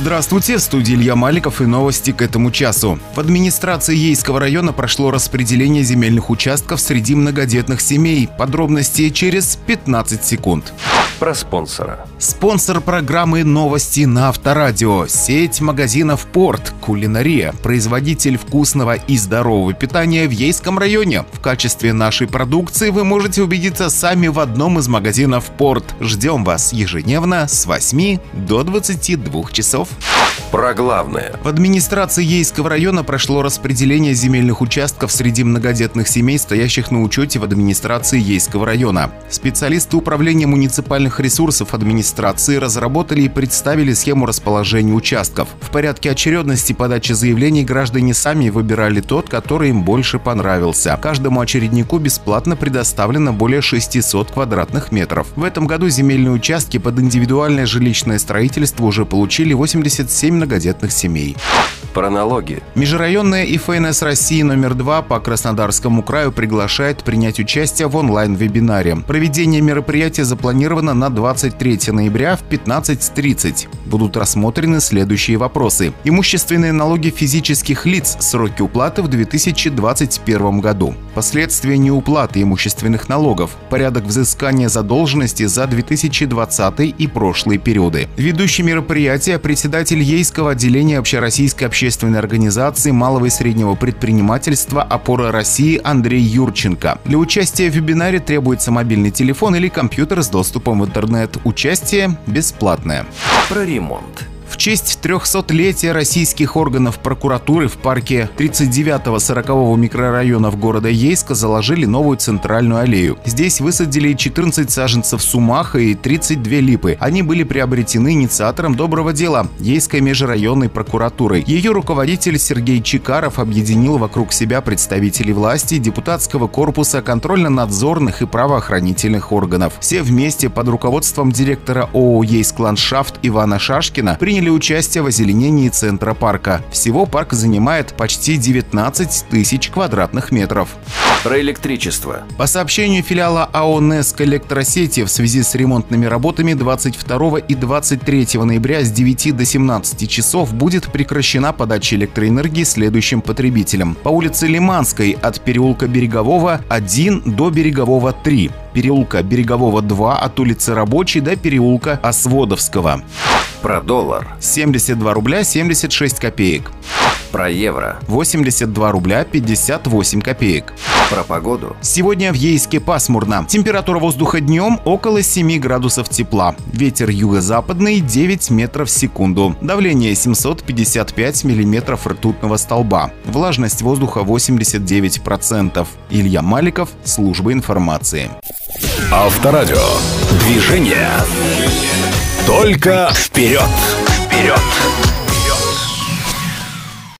Здравствуйте, в студии Илья Маликов и новости к этому часу. В администрации Ейского района прошло распределение земельных участков среди многодетных семей. Подробности через 15 секунд про спонсора. Спонсор программы «Новости на Авторадио» – сеть магазинов «Порт», «Кулинария», производитель вкусного и здорового питания в Ейском районе. В качестве нашей продукции вы можете убедиться сами в одном из магазинов «Порт». Ждем вас ежедневно с 8 до 22 часов. Про главное. В администрации Ейского района прошло распределение земельных участков среди многодетных семей, стоящих на учете в администрации Ейского района. Специалисты управления муниципальных ресурсов администрации разработали и представили схему расположения участков. В порядке очередности подачи заявлений граждане сами выбирали тот, который им больше понравился. Каждому очереднику бесплатно предоставлено более 600 квадратных метров. В этом году земельные участки под индивидуальное жилищное строительство уже получили 87 многодетных семей. Хронология. Межрайонная ИФНС России номер 2 по Краснодарскому краю приглашает принять участие в онлайн-вебинаре. Проведение мероприятия запланировано на 23 ноября в 15.30. Будут рассмотрены следующие вопросы. Имущественные налоги физических лиц, сроки уплаты в 2021 году. Последствия неуплаты имущественных налогов. Порядок взыскания задолженности за 2020 и прошлые периоды. Ведущий мероприятия председатель Ейского отделения общероссийской общественной общественной организации малого и среднего предпринимательства «Опора России» Андрей Юрченко. Для участия в вебинаре требуется мобильный телефон или компьютер с доступом в интернет. Участие бесплатное. Про ремонт. В честь 300-летия российских органов прокуратуры в парке 39-40 микрорайонов города Ейска заложили новую центральную аллею. Здесь высадили 14 саженцев сумаха и 32 липы. Они были приобретены инициатором доброго дела – Ейской межрайонной прокуратурой. Ее руководитель Сергей Чикаров объединил вокруг себя представителей власти, депутатского корпуса, контрольно-надзорных и правоохранительных органов. Все вместе под руководством директора ООО «Ейск Ландшафт» Ивана Шашкина приняли приняли участие в озеленении центра парка. Всего парк занимает почти 19 тысяч квадратных метров. Про электричество. По сообщению филиала АО «НЭСК Электросети» в связи с ремонтными работами 22 и 23 ноября с 9 до 17 часов будет прекращена подача электроэнергии следующим потребителям. По улице Лиманской от переулка Берегового 1 до Берегового 3, переулка Берегового 2 от улицы Рабочей до переулка Осводовского. Про доллар. 72 рубля 76 копеек. Про евро. 82 рубля 58 копеек. Про погоду. Сегодня в Ейске пасмурно. Температура воздуха днем около 7 градусов тепла. Ветер юго-западный 9 метров в секунду. Давление 755 миллиметров ртутного столба. Влажность воздуха 89%. Илья Маликов, служба информации. Авторадио. Движение. Только вперед! Вперед!